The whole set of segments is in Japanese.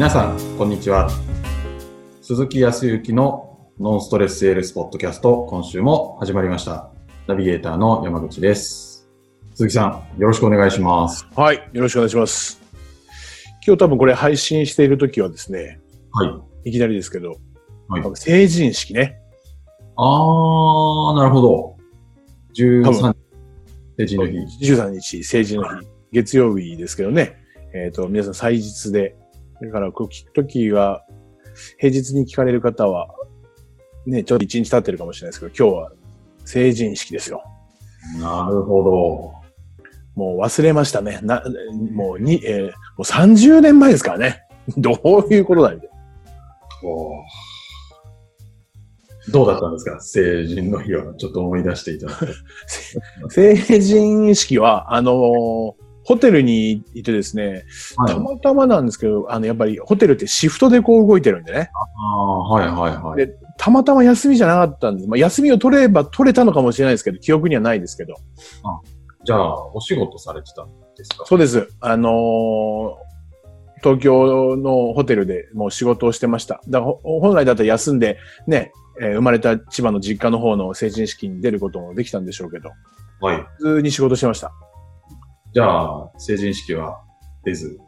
皆さん、こんにちは。鈴木康之のノンストレスセールスポッドキャスト、今週も始まりました。ナビゲーターの山口です。鈴木さん、よろしくお願いします。はい。よろしくお願いします。今日多分これ配信している時はですね、はい。いきなりですけど、はい成人式ね。あー、なるほど。多13成人の日。13日、成人の日、月曜日ですけどね。えっ、と、皆さん祭日で、だから、こう聞くときは、平日に聞かれる方は、ね、ちょっと一日経ってるかもしれないですけど、今日は成人式ですよ。なるほもう忘れましたね。な、もうに、えーもう30年前ですからね。どういうことだみたいなど。おーどうだったんですか？成人の日は。ちょっと思い出していただいて。成人式は、あのーホテルにいてですね、はいた。またまなんですけど、あの、やっぱりホテルってシフトでこう動いてるんでね。あーはいはいはい。でたまたま休みじゃなかったんです。まあ、休みを取れば取れたのかもしれないですけど、記憶にはないですけど。じゃあ、お仕事されてたんですか？そうです。あのー東京のホテルでもう仕事をしてました。だからほ本来だったら休んで、ね、えー生まれた千葉の実家の方の成人式に出ることもできたんでしょうけど、はい。普通に仕事してました。じゃあ、成人式は出ず？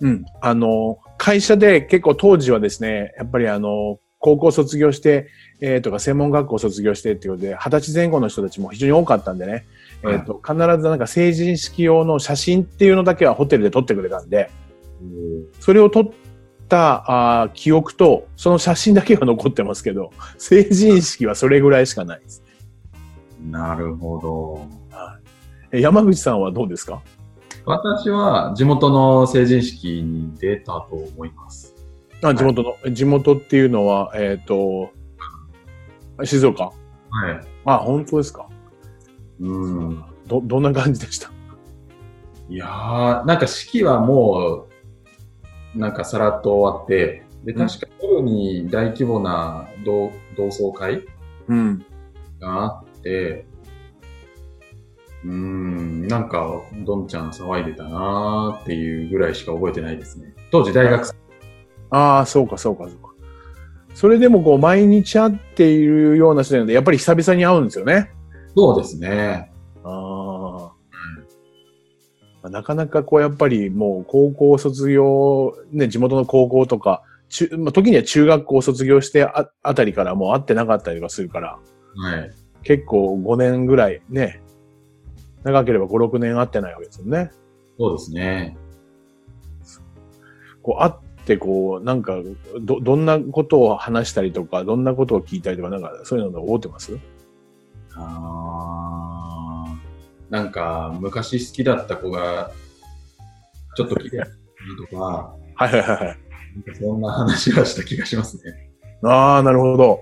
うん。あの、会社で結構当時はですね、やっぱりあの、高校卒業して、えーとか専門学校卒業してっていうことで、二十歳前後の人たちも非常に多かったんでね、はいえっ、と、必ずなんか成人式用の写真っていうのだけはホテルで撮ってくれたんで、それを撮ったあー記憶と、その写真だけは残ってますけど、成人式はそれぐらいしかないです。なるほど。え山口さんはどうですか？私は地元の成人式に出たと思います。あ地元の、地元っていうのは、えっ、と、静岡？はい。あ、本当ですか？うん。ど、どんな感じでした？いやー、なんか式はもう、なんかさらっと終わって、で、うん確か夜に大規模な同同窓会うん。があって、なんか、どんちゃん騒いでたなーっていうぐらいしか覚えてないですね。当時大学生。ああ、そうか、そうか、そうか。それでもこう、毎日会っているような人なので、やっぱり久々に会うんですよね。そうですね。ああ。なかなかこう、やっぱりもう、高校卒業、ね、地元の高校とか、中まあ、時には中学校卒業してああたりからもう会ってなかったりとかするから、はい。結構5年ぐらいね、長ければ5、6年会ってないわけですよね。そうですね。こう会ってこう、なんか、ど、どんなことを話したりとか、どんなことを聞いたりとか、なんか、そういうの覚えてます？あーなんか、昔好きだった子が、ちょっと来てるとか、はいはいはいはい。なんかそんな話はした気がしますね。ああ、なるほど。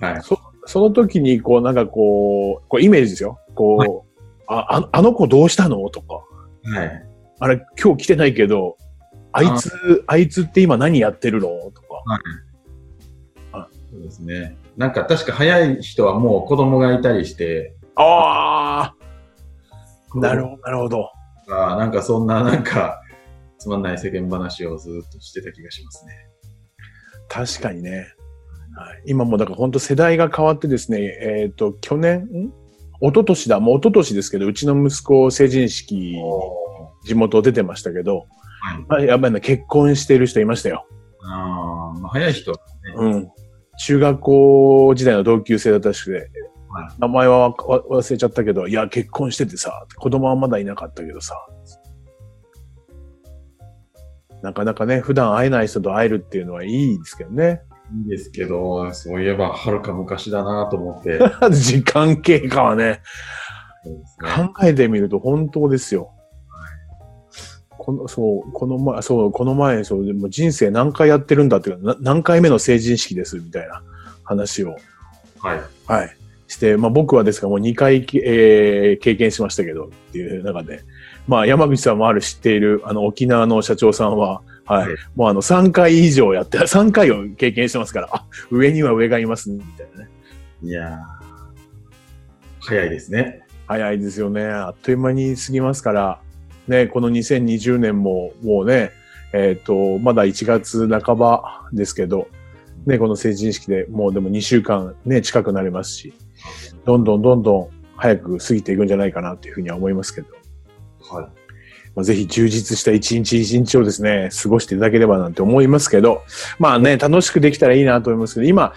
はい。その時に、こう、なんかこう、こうイメージですよ。こう、あ、ああの子どうしたの？とか、はい。あれ、今日来てないけど、あいつ、あいつって今何やってるの？とか。そうですね。なんか確か早い人はもう子供がいたりして、ああ、なるほど、なるほど。あなんかそんななんか、つまんない世間話をずっとしてた気がしますね。確かにね。はい、今もだから本当世代が変わってですね、えっ、と、去年、ん？一昨年だ、もう一昨年ですけど、うちの息子成人式、地元出てましたけど、はい。まあ、やっぱりね、結婚している人いましたよ。ああ、早い人はね、うん。中学校時代の同級生だったらしくて、は名前は忘れちゃったけど、いや、結婚しててさ、子供はまだいなかったけどさ、なかなかね、普段会えない人と会えるっていうのはいいですけどね。いいですけど、そういえばはるか昔だなと思って。時間経過はね、ね考えてみると本当ですよ。この、そう、この前、そう、この前、そう、でも人生何回やってるんだっていう何回目の成人式です、みたいな話を、はい。はい。して、まあ僕はですからもう2回き、えー経験しましたけど、っていう中で、まあ山口さんもある知っている、あの沖縄の社長さんは、はい。はいもうあの3回以上やって、3回を経験してますから、あ、上には上がいます、みたいなね。いやー、早いですね。早いですよね。あっという間に過ぎますから、ね、この2020年ももうね、えっ、と、まだ1月半ばですけど、ね、この成人式でもうでも2週間ね、近くなりますし、どんどんどんどん早く過ぎていくんじゃないかなというふうには思いますけど、はい。まあ、ぜひ充実した一日一日をですね、過ごしていただければなんて思いますけど、まあね、楽しくできたらいいなと思いますけど、今、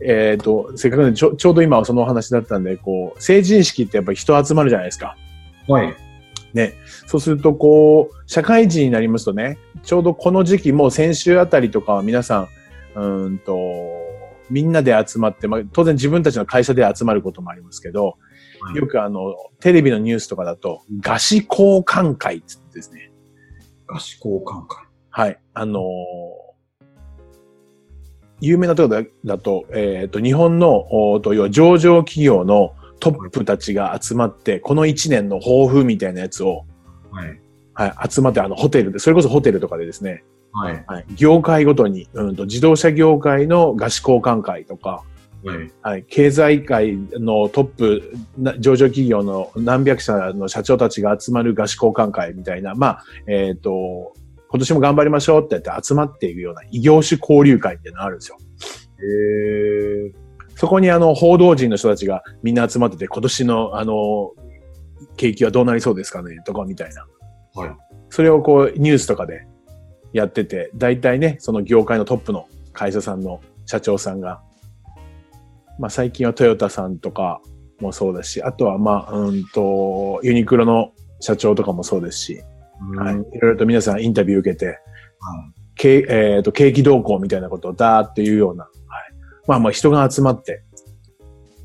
えっ、と、せっかくでちょちょうど今はそのお話だったんで、こう、成人式ってやっぱり人集まるじゃないですか。はい。ね。そうすると、こう、社会人になりますとね、ちょうどこの時期、もう先週あたりとかは皆さん、うーんと、みんなで集まって、まあ、当然自分たちの会社で集まることもありますけど、はいよくあの、テレビのニュースとかだと、菓子交換会って言ってですね。菓子交換会。はい。あのー有名なところだだと、えっ、と、日本の、おーと、要は上場企業のトップたちが集まって、この一年の抱負みたいなやつを、はい。はい、集まって、あの、ホテルで、それこそホテルとかでですね、はい。はい、業界ごとに、うんと、自動車業界の菓子交換会とか、はい。はい、経済界のトップ、な上場企業の何百社の社長たちが集まる菓子交換会みたいな、まあ、えっ、と、今年も頑張りましょうってやって集まっていくような異業種交流会みたいなのがあるんですよ。へえ。そこにあの、報道陣の人たちがみんな集まってて、今年のあの、景気はどうなりそうですかね？とかみたいな。はい。それをこう、ニュースとかでやってて、大体ね、その業界のトップの会社さんの社長さんが、まあ最近はトヨタさんとかもそうだし、あとはまあ、うんと、ユニクロの社長とかもそうですし、はい。いろいろと皆さんインタビュー受けて、けえっ、と、景気動向みたいなことをダーっていうような、はい。まあまあ人が集まって、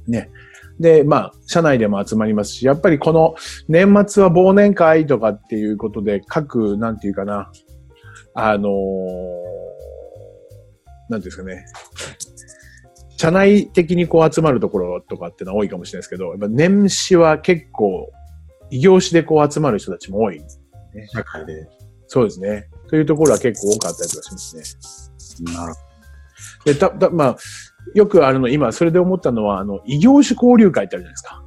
ね。で、まあ、社内でも集まりますし、やっぱりこの年末は忘年会とかっていうことで、各、なんていうかな、あのーなんていうんですかね、社内的にこう集まるところとかっていうのは多いかもしれないですけど、やっぱ年始は結構、異業種でこう集まる人たちも多い。社会で。そうですね。というところは結構多かったりとかしますね。なるほで、た、た、まあ、よくあるの、今、それで思ったのは、あの、異業種交流会ってあるじゃないですか。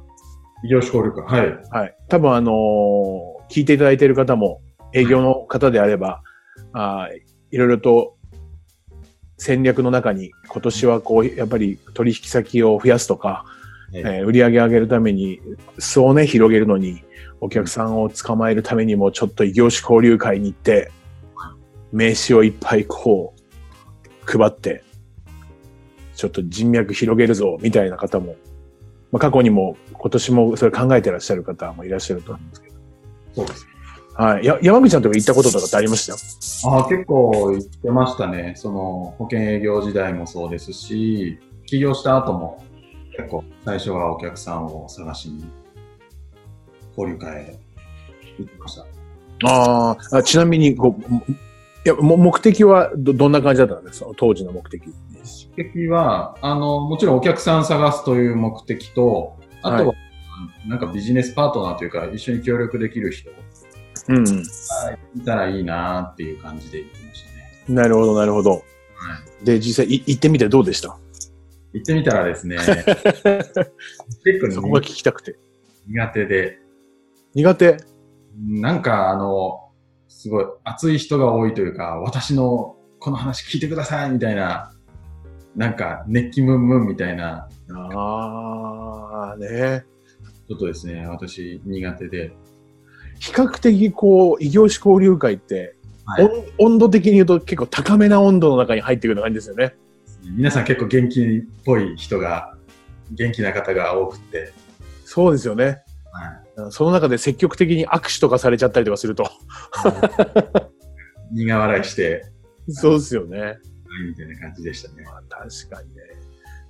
ど。異業種交流会。はい。はい。多分、あのー聞いていただいている方も、営業の方であれば、あーいろいろと戦略の中に、今年はこう、やっぱり取引先を増やすとか、ええー売り上げ上げるために、裾をね、広げるのに、お客さんを捕まえるためにも、ちょっと異業種交流会に行って、名刺をいっぱいこう、配って、ちょっと人脈広げるぞ、みたいな方も、まあ、過去にも、今年もそれ考えてらっしゃる方もいらっしゃると思うんですけど。そうです。はい。や、山口さんとか行ったこととかってありました？ああ、結構言ってましたね。その、保険営業時代もそうですし、起業した後も、結構、最初はお客さんを探しに、交流会へ行ってました。あーあ、ちなみにご、もいや、も目的はど、どんな感じだったんですか？当時の目的。目的は、あの、もちろんお客さん探すという目的と、あとは、なんかビジネスパートナーというか、一緒に協力できる人うん。がいたらいいなっていう感じで言ってましたね。なるほど、なるほど。はい。で、実際い行ってみてどうでした？行ってみたらですね、結そこが聞構きたくて。苦手で、苦手？なんかあの、すごい熱い人が多いというか、私のこの話聞いてくださいみたいな、なんか熱気ムンムンみたいな、ああ、ね。ちょっとですね、私苦手で。比較的こう、異業種交流会って、はい温温度的に言うと結構高めな温度の中に入ってくる感じですよね。皆さん結構元気っぽい人が、元気な方が多くって、そうですよね。はその中で積極的に握手とかされちゃったりとかすると。い、苦笑いして、そうですよね。はいみたいな感じでしたね。まあ、確かにね。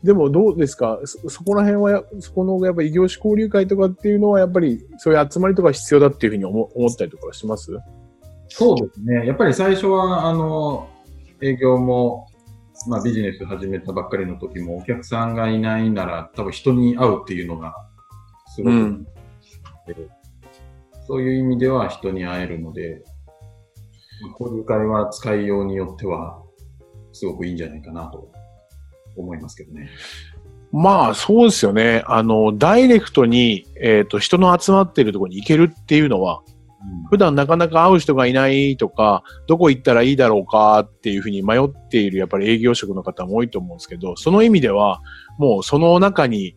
でもどうですか？そそこら辺はや、そこのやっぱり異業種交流会とかっていうのはやっぱりそういう集まりとか必要だっていうふうに思思ったりとかします？そうですね。やっぱり最初は、あの、営業も、まあビジネス始めたばっかりの時も、お客さんがいないなら、多分人に会うっていうのが、すごく、うん。そういう意味では人に会えるので、まあ交流会は使いようによっては、すごくいいんじゃないかなと思いますけどね。まあそうですよね。あの、ダイレクトに、えっ、と、人の集まっているところに行けるっていうのは、普段なかなか会う人がいないとか、どこ行ったらいいだろうかっていうふうに迷っているやっぱり営業職の方も多いと思うんですけど、その意味では、もうその中に、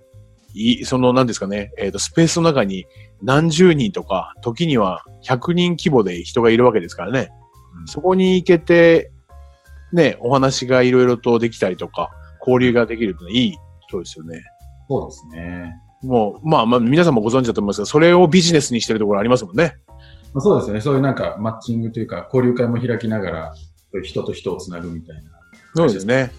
いその何ですかね、えっ、と、スペースの中に何十人とか、時には100人規模で人がいるわけですからね。うんそこに行けて、ね、お話がいろいろとできたりとか、交流ができるってのはいいことですよね。そうですね。もう、まあまあ、皆さんもご存知だと思いますが、それをビジネスにしてるところありますもんね。まあ、そうですよね。そういうなんかマッチングというか、交流会も開きながら、人と人をつなぐみたいな。そうですね。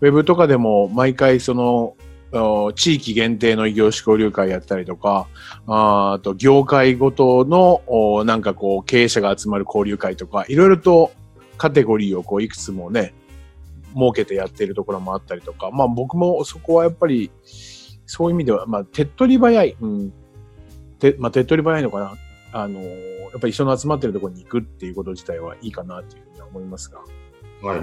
ウェブとかでも毎回その、お地域限定の異業種交流会やったりとか、あと業界ごとのおなんかこう経営者が集まる交流会とか、いろいろとカテゴリーをこういくつもね、設けてやっているところもあったりとか、まあ僕もそこはやっぱり、そういう意味では、まあ手っ取り早い、うん、てまあ手っ取り早いのかな。あのーやっぱり人の集まってるところに行くっていうこと自体はいいかなっていうふうには思いますが。はい。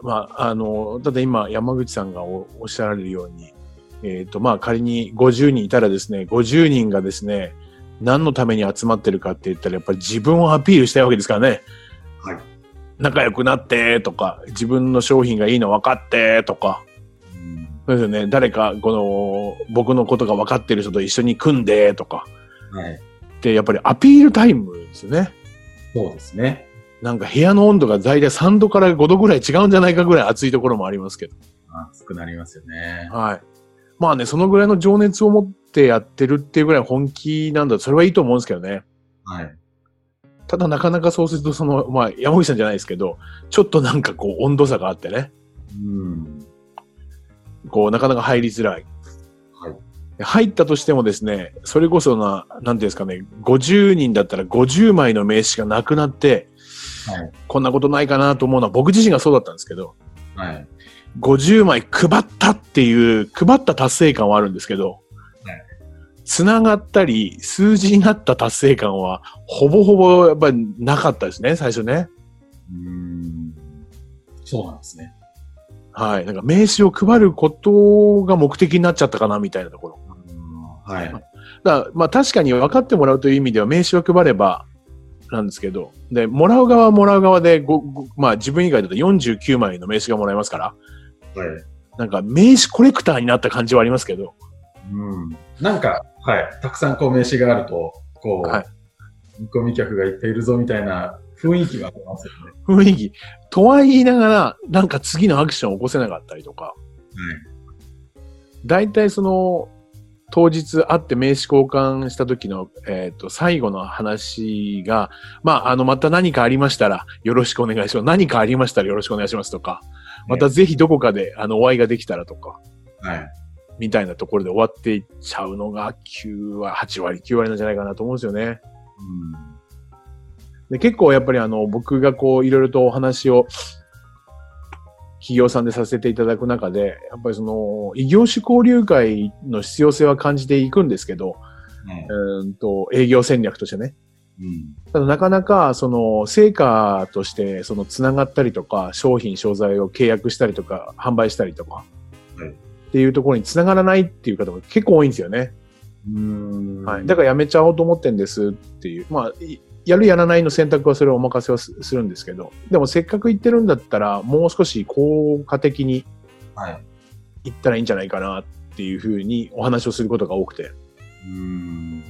まあ、あの、ただ今、山口さんがおおっしゃられるように、えっ、と、まあ、仮に50人いたらですね、50人がですね、何のために集まってるかって言ったら、やっぱり自分をアピールしたいわけですからね。はい。仲良くなって、とか、自分の商品がいいの分かって、とか、うんそうですよね。誰か、この、僕のことが分かってる人と一緒に組んで、とか、はい。で、やっぱりアピールタイムですよね。そうですね。なんか部屋の温度が大体3度から5度ぐらい違うんじゃないかぐらい暑いところもありますけど。熱くなりますよね。はい。まあね、そのぐらいの情熱を持ってやってるっていうぐらい本気なんだ。それはいいと思うんですけどね。はい。ただなかなかそうすると、その、まあ山口さんじゃないですけど、ちょっとなんかこう温度差があってね。うん。こうなかなか入りづらい。はい。入ったとしてもですね、それこそな、なんていうんですかね、50人だったら50枚の名刺がなくなって、はい。こんなことないかなと思うのは僕自身がそうだったんですけど、はい。50枚配ったっていう、配った達成感はあるんですけど、はいつながったり、数字になった達成感は、ほぼほぼやっぱりなかったですね、最初ね。うん。そうなんですね。はい。なんか名刺を配ることが目的になっちゃったかな、みたいなところ。うんはい。だまあ確かに分かってもらうという意味では名刺を配れば、なんですけど、で、もらう側はもらう側で、ごごまあ自分以外だと49枚の名刺がもらえますから、はい。なんか名刺コレクターになった感じはありますけど、うん。なんか、はい。たくさんこう名刺があると、こう、はい見込み客がいっぱいいるぞみたいな雰囲気がありますよね。雰囲気。とは言いながら、なんか次のアクションを起こせなかったりとか、大体その、当日会って名刺交換した時の、えっ、と、最後の話が、まあ、あの、また何かありましたら、よろしくお願いします。何かありましたらよろしくお願いしますとか、またぜひどこかで、あの、お会いができたらとか、はい。みたいなところで終わっていっちゃうのが9割、8割、9割なんじゃないかなと思うんですよね。で結構やっぱりあの、僕がこう、いろいろとお話を、企業さんでさせていただく中で、やっぱりその、異業種交流会の必要性は感じていくんですけど、うん。ねうーんと、営業戦略としてね。うん。ただなかなか、その、成果として、その、つながったりとか、商品、商材を契約したりとか、販売したりとか、はいっていうところにつながらないっていう方も結構多いんですよね。うん。はい。だからやめちゃおうと思ってんですっていう。まあ、いやるやらないの選択はそれをお任せはすするんですけど、でもせっかく行ってるんだったら、もう少し効果的にはい。行ったらいいんじゃないかなっていうふうにお話をすることが多くて。うん。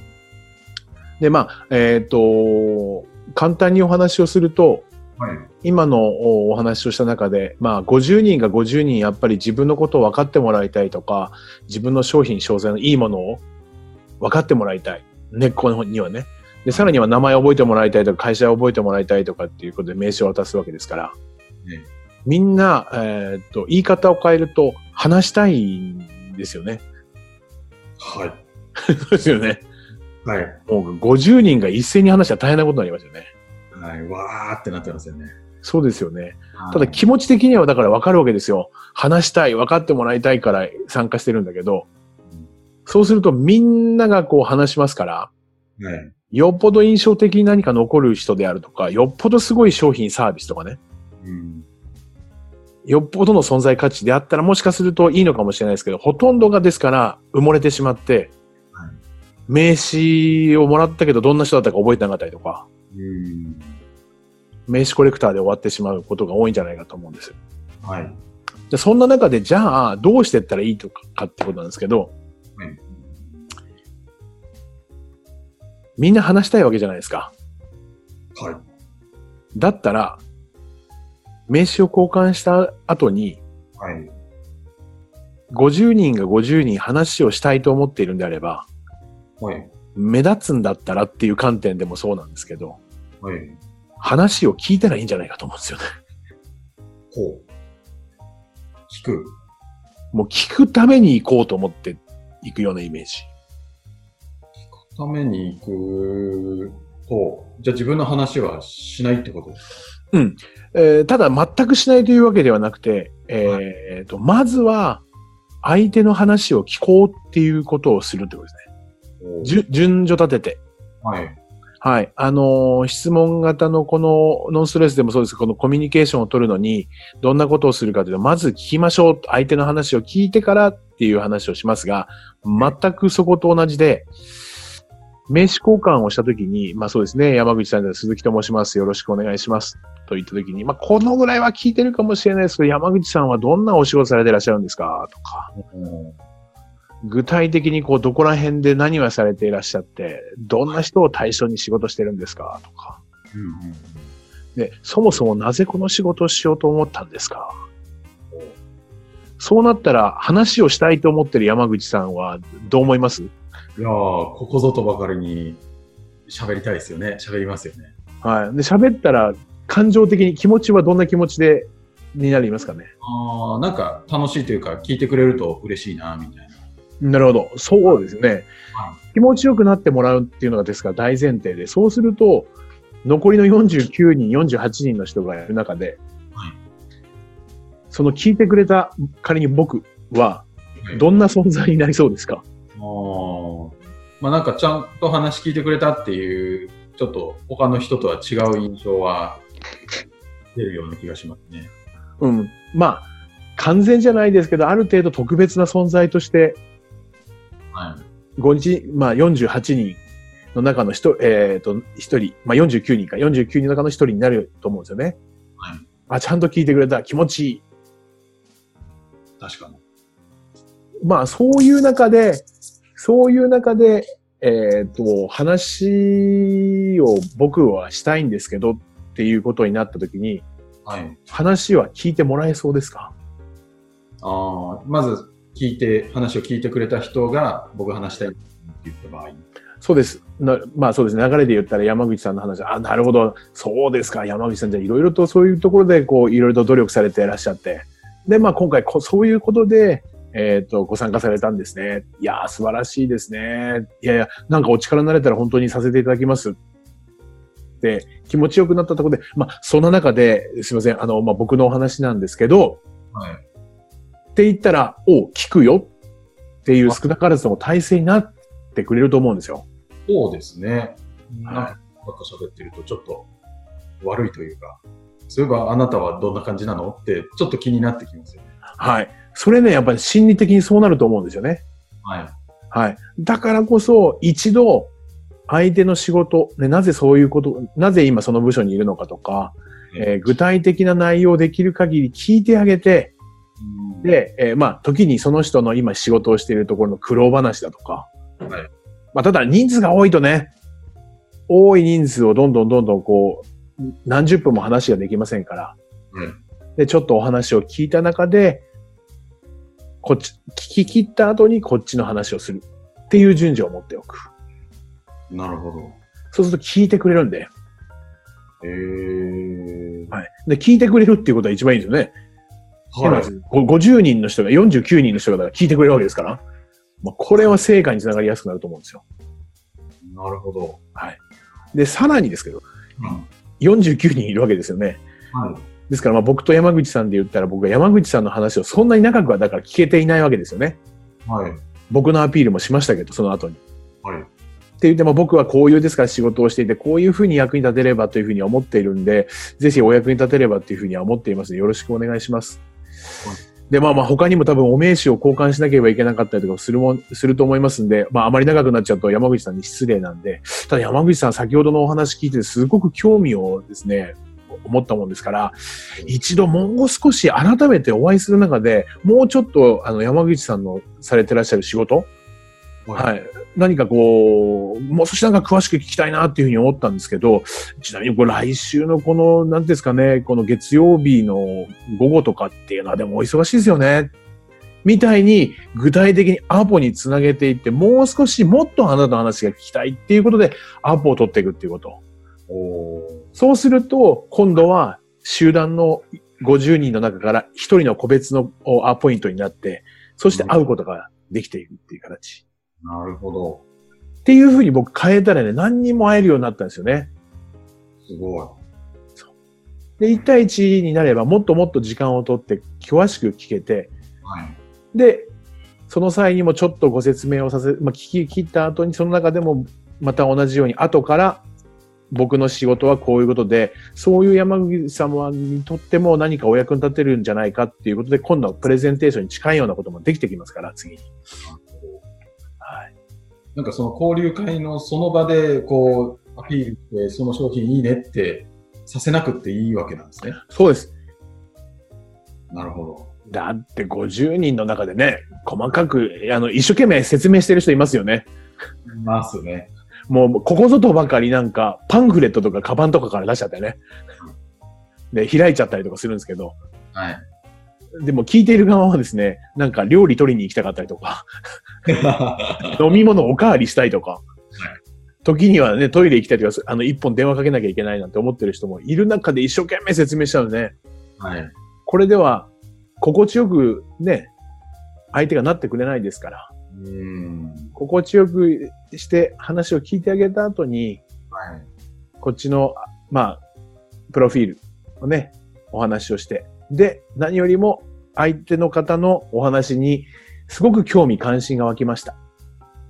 で、まあ、えっ、と、簡単にお話をすると、はい。今のおお話をした中で、まあ、50人が50人やっぱり自分のことを分かってもらいたいとか、自分の商品、商材のいいものを分かってもらいたい。根っこにはね。で、さらには名前を覚えてもらいたいとか、会社を覚えてもらいたいとかっていうことで名刺を渡すわけですから、ねみんな、えーっと、言い方を変えると、話したいんですよね。はい。そうですよね。はい。もう50人が一斉に話したら大変なことになりますよね。はい。わーってなってますよね。そうですよね。ただはい気持ち的にはだから分かるわけですよ。話したい、分かってもらいたいから参加してるんだけどうん、そうするとみんながこう話しますから、はい。よっぽど印象的に何か残る人であるとか、よっぽどすごい商品サービスとかね、うん。よっぽどの存在価値であったらもしかするといいのかもしれないですけど、ほとんどがですから埋もれてしまって、はい名刺をもらったけどどんな人だったか覚えてなかったりとか、うん。名刺コレクターで終わってしまうことが多いんじゃないかと思うんですよ。はい。でそんな中で、じゃあ、どうしてったらいいとかってことなんですけど、はいみんな話したいわけじゃないですか。はい。だったら、名刺を交換した後に、はい。50人が50人話をしたいと思っているんであれば、はい。目立つんだったらっていう観点でもそうなんですけど、はい。話を聞いたらいいんじゃないかと思うんですよね。ほう。聞く。もう聞くために行こうと思って行くようなイメージ。ために行くと、じゃあ自分の話はしないってことですえーただ全くしないというわけではなくて、えーと、まずは相手の話を聞こうっていうことをするってことですね。順序立てて。はい。はい。あの質問型のこのノンストレスでもそうです、このコミュニケーションを取るのに、どんなことをするかというと、まず聞きましょう。相手の話を聞いてからっていう話をしますが、全くそこと同じで、名刺交換をしたときに、まあそうですね、山口さんで鈴木と申します。よろしくお願いします。と言ったときに、まあこのぐらいは聞いてるかもしれないですけど、山口さんはどんなお仕事されてらっしゃるんですか？とか、具体的にこう、どこら辺で何をされていらっしゃって、どんな人を対象に仕事してるんですか？とか。うんうんで、そもそもなぜこの仕事をしようと思ったんですか？そうなったら話をしたいと思ってる山口さんはどう思います？いやー、ここぞとばかりに喋りたいですよね。喋りますよね。はい。で、喋ったら感情的に気持ちはどんな気持ちで、になりますかね？ああ、なんか楽しいというか、聞いてくれると嬉しいな、みたいな。なるほど。そうですね。は気持ちよくなってもらうっていうのがですから大前提で、そうすると、残りの49人、48人の人がいる中で、はいその聞いてくれた仮に僕は、どんな存在になりそうですか？あーまあなんかちゃんと話聞いてくれたっていう、ちょっと他の人とは違う印象は出るような気がしますね。うん。まあ、完全じゃないですけど、ある程度特別な存在として、はい。5日、まあ48人の中の一人、えっ、と、一人、まあ49人か、49人の中の一人になると思うんですよね。はい。あ、ちゃんと聞いてくれた、気持ちいい。確かに。まあ、そういう中で、そういう中で、えっ、と、話を僕はしたいんですけどっていうことになったときに、はい。話は聞いてもらえそうですか？ああ、まず聞いて、話を聞いてくれた人が僕話したいって言った場合。そうです。なまあそうですね。流れで言ったら山口さんの話、あ、なるほど。そうですか。山口さんじゃいろいろとそういうところで、こう、いろいろと努力されていらっしゃって。で、まあ今回こ、そういうことで、えっ、と、ご参加されたんですね。いやー、素晴らしいですね。いやいや、なんかお力になれたら本当にさせていただきます。で、気持ちよくなったところで、まあ、そんな中で、すいません。あの、まあ僕のお話なんですけど、はい。って言ったら、お聞くよっていう少なからずとも体制になってくれると思うんですよ。そうですね。なんか喋ってるとちょっと悪いというか、そういえばあなたはどんな感じなの？ってちょっと気になってきますよね。はい。それね、やっぱり心理的にそうなると思うんですよね。はい。はい。だからこそ、一度、相手の仕事、ね、なぜそういうこと、なぜ今その部署にいるのかとか、えー具体的な内容をできる限り聞いてあげて、で、えーまあ、時にその人の今仕事をしているところの苦労話だとか、はいまあ、ただ人数が多いとね、多い人数をどんどんどんどんこう、何十分も話ができませんから、うんで、ちょっとお話を聞いた中で、こっち、聞き切った後にこっちの話をするっていう順序を持っておく。なるほど。そうすると聞いてくれるんで、へー。はい。で、聞いてくれるっていうことは一番いいですよね。はい。ご50人の人が、49人の人が聞いてくれるわけですから、まあ、これは成果につながりやすくなると思うんですよ。なるほど。で、さらにですけど、うん49人いるわけですよね。はい。ですから、まあ僕と山口さんで言ったら、僕は山口さんの話をそんなに長くはだから聞けていないわけですよね。はい。僕のアピールもしましたけど、その後に。はい。って言っても僕はこういうですから仕事をしていて、こういうふうに役に立てればというふうには思っているんで、ぜひお役に立てればというふうには思っていますので、よろしくお願いします。で、まあまあ他にも多分お名刺を交換しなければいけなかったりとかするも、すると思いますんで、まああまり長くなっちゃうと山口さんに失礼なんで、ただ山口さん先ほどのお話聞いてすごく興味をですね、思ったもんですから、一度もう少し改めてお会いする中で、もうちょっとあの山口さんのされてらっしゃる仕事、はい。何かこう、もう少しなんか詳しく聞きたいなっていうふうに思ったんですけど、ちなみにこれ来週のこの、なんですかね、この月曜日の午後とかっていうのはでもお忙しいですよね。みたいに具体的にアポにつなげていって、もう少しもっとあなたの話が聞きたいっていうことでアポを取っていくっていうこと。そうすると、今度は集団の50人の中から1人の個別のおアポイントになって、そして会うことができていくっていう形。なるほど。っていうふうに僕変えたらね、何人も会えるようになったんですよね。すごい。で、1対1になればもっともっと時間をとって詳しく聞けて、はい。で、その際にもちょっとご説明をさせ、まあ、聞き切った後にその中でもまた同じように後から僕の仕事はこういうことで、そういう山口様にとっても何かお役に立てるんじゃないかっていうことで、今度はプレゼンテーションに近いようなこともできてきますから、次に。はい。なんかその交流会のその場で、こう、アピールして、その商品いいねってさせなくていいわけなんですね。そうです。なるほど。だって50人の中でね、細かく、あの、一生懸命説明してる人いますよね。いますね。もう、ここぞとばかりなんか、パンフレットとかカバンとかから出しちゃったよね。で、開いちゃったりとかするんですけど、はい。でも聞いている側はですね、なんか料理取りに行きたかったりとか、飲み物おかわりしたいとか、時にはね、トイレ行きたいとか、あの、一本電話かけなきゃいけないなんて思ってる人もいる中で一生懸命説明しちゃうのね。はい。これでは、心地よくね、相手がなってくれないですから、うーん。心地よくして話を聞いてあげた後に、はい。こっちの、まあ、プロフィールをね、お話をして、で、何よりも相手の方のお話にすごく興味関心が湧きました。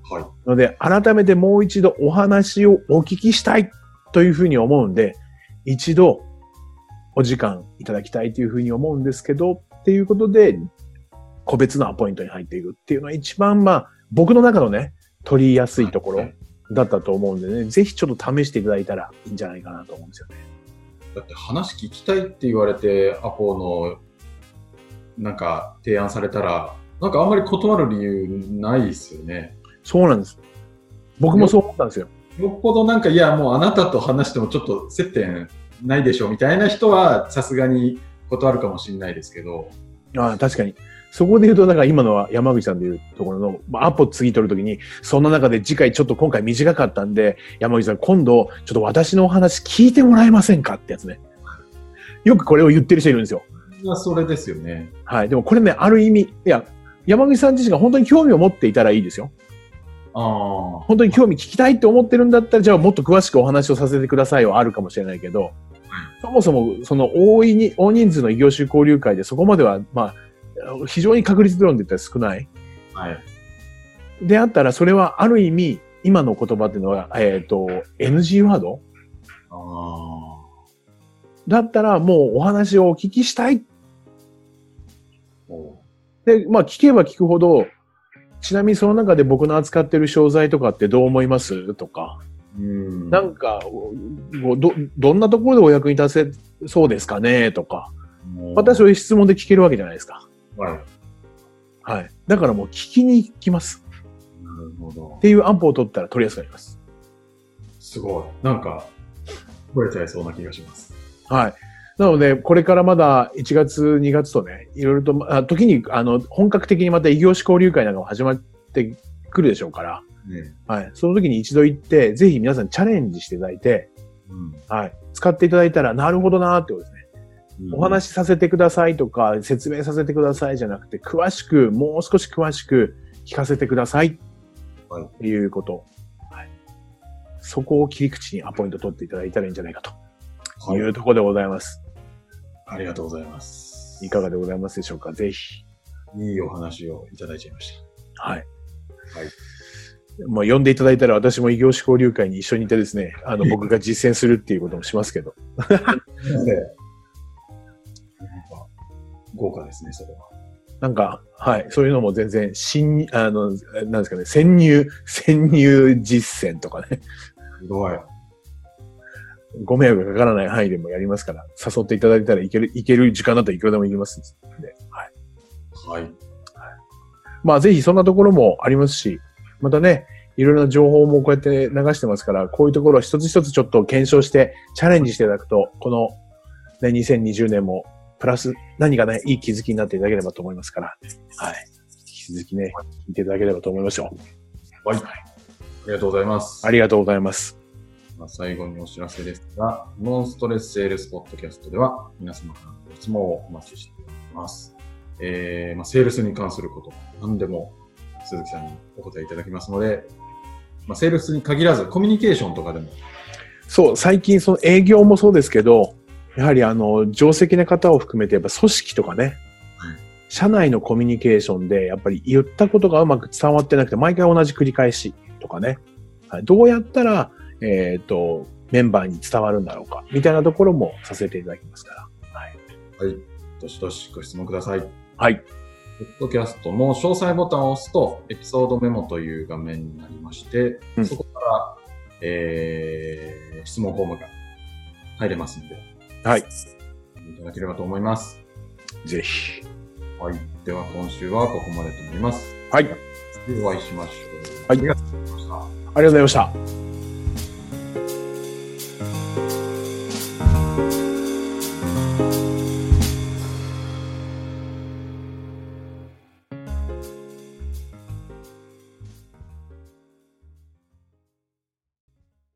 はい。ので、改めてもう一度お話をお聞きしたいというふうに思うんで、一度お時間いただきたいというふうに思うんですけど、っていうことで、個別のアポイントに入っていくっていうのは一番まあ、僕の中のね、取りやすいところだったと思うんでね、ぜひちょっと試していただいたらいいんじゃないかなと思うんですよね。だって話聞きたいって言われて、アポの、なんか提案されたら、なんかあんまり断る理由ないですよね。そうなんです。僕もそう思ったんですよ。よっぽどなんか、いや、もうあなたと話してもちょっと接点ないでしょみたいな人は、さすがに断るかもしれないですけど、ああ、確かに。そこで言うと、だから今のは山口さんで言うところの、まあ、アポ次取るときに、そんな中で次回ちょっと今回短かったんで、山口さん今度、ちょっと私のお話聞いてもらえませんかってやつね。よくこれを言ってる人いるんですよ。まあそれですよね。はい。でもこれね、ある意味、いや、山口さん自身が本当に興味を持っていたらいいですよ。ああ。本当に興味聞きたいって思ってるんだったら、じゃあもっと詳しくお話をさせてくださいはあるかもしれないけど、そもそもその大いに、大人数の異業種交流会でそこまでは、まあ、非常に確率論で言ったら少ない。はい。であったら、それはある意味、今の言葉っていうのは、えっ、と、NG ワード？あだったらもうお話をお聞きしたい。あ。おで、まあ聞けば聞くほど、ちなみにその中で僕の扱ってる商材とかってどう思います？とか、うん。なんか、ごど、どんなところでお役に立てそうですかね？とか、またそういう質問で聞けるわけじゃないですか。はい。はい。だからもう聞きに行きます。なるほどっ。ていうアンポを取ったら取りやすくなります。すごい。なんか、取れちゃいそうな気がします。はい。なので、これからまだ1月、2月とね、いろいろと、あ時に、あの、本格的にまた異業種交流会なんかも始まってくるでしょうから、ね。はい。その時に一度行って、ぜひ皆さんチャレンジしていただいて、うん。はい。使っていただいたら、なるほどなーってことですね。お話しさせてくださいとか、説明させてくださいじゃなくて、詳しく、もう少し詳しく聞かせてください。はいっていうこと。はい。そこを切り口にアポイント取っていただいたらいいんじゃないかとはいいうところでございます。ありがとうございます。いかがでございますでしょうか？ぜひ。いいお話をいただいちゃいましはい。はい。まあ、呼んでいただいたら私も異業種交流会に一緒にいてですね、あの、僕が実践するっていうこともしますけど。た。なんか豪華ですね、それは。なんか、はい、そういうのも全然、新、あの、なんですかね、潜入、潜入実践とかね、すごい。ご迷惑がかからない範囲でもやりますから、誘っていただいたらいける、いける時間だったらいくらでも行きますんで、はい。はい。まあ、ぜひそんなところもありますし、またね、いろいろな情報もこうやって流してますから、こういうところを一つ一つちょっと検証して、チャレンジしていただくと、この、ね、2020年も、プラス何かね、いい気づきになっていただければと思いますから、はい。引き続きね、聞いていただければと思いますよ。はい。ありがとうございます。ありがとうございます。まあ、最後にお知らせですが、ノンストレスセールスポッドキャストでは皆様からのご質問をお待ちしております。えー、まあ、セールスに関すること、何でも鈴木さんにお答えいただきますので、まあ、セールスに限らずコミュニケーションとかでも、そう、最近その営業もそうですけど、やはりあの、定石な方を含めて、やっぱ組織とかね、社内のコミュニケーションで、やっぱり言ったことがうまく伝わってなくて、毎回同じ繰り返しとかね、はい、どうやったら、えっ、と、メンバーに伝わるんだろうか、みたいなところもさせていただきますから。はい。はい、どしどしご質問ください。はい。ポッドキャストの詳細ボタンを押すと、エピソードメモという画面になりまして、うんそこから、えー、質問フォームが入れますので、はい。いただければと思います。ぜひ。はい。では今週はここまでとなります。はい。でお会いしましょう。はいありがとうございました。ありがとうございました。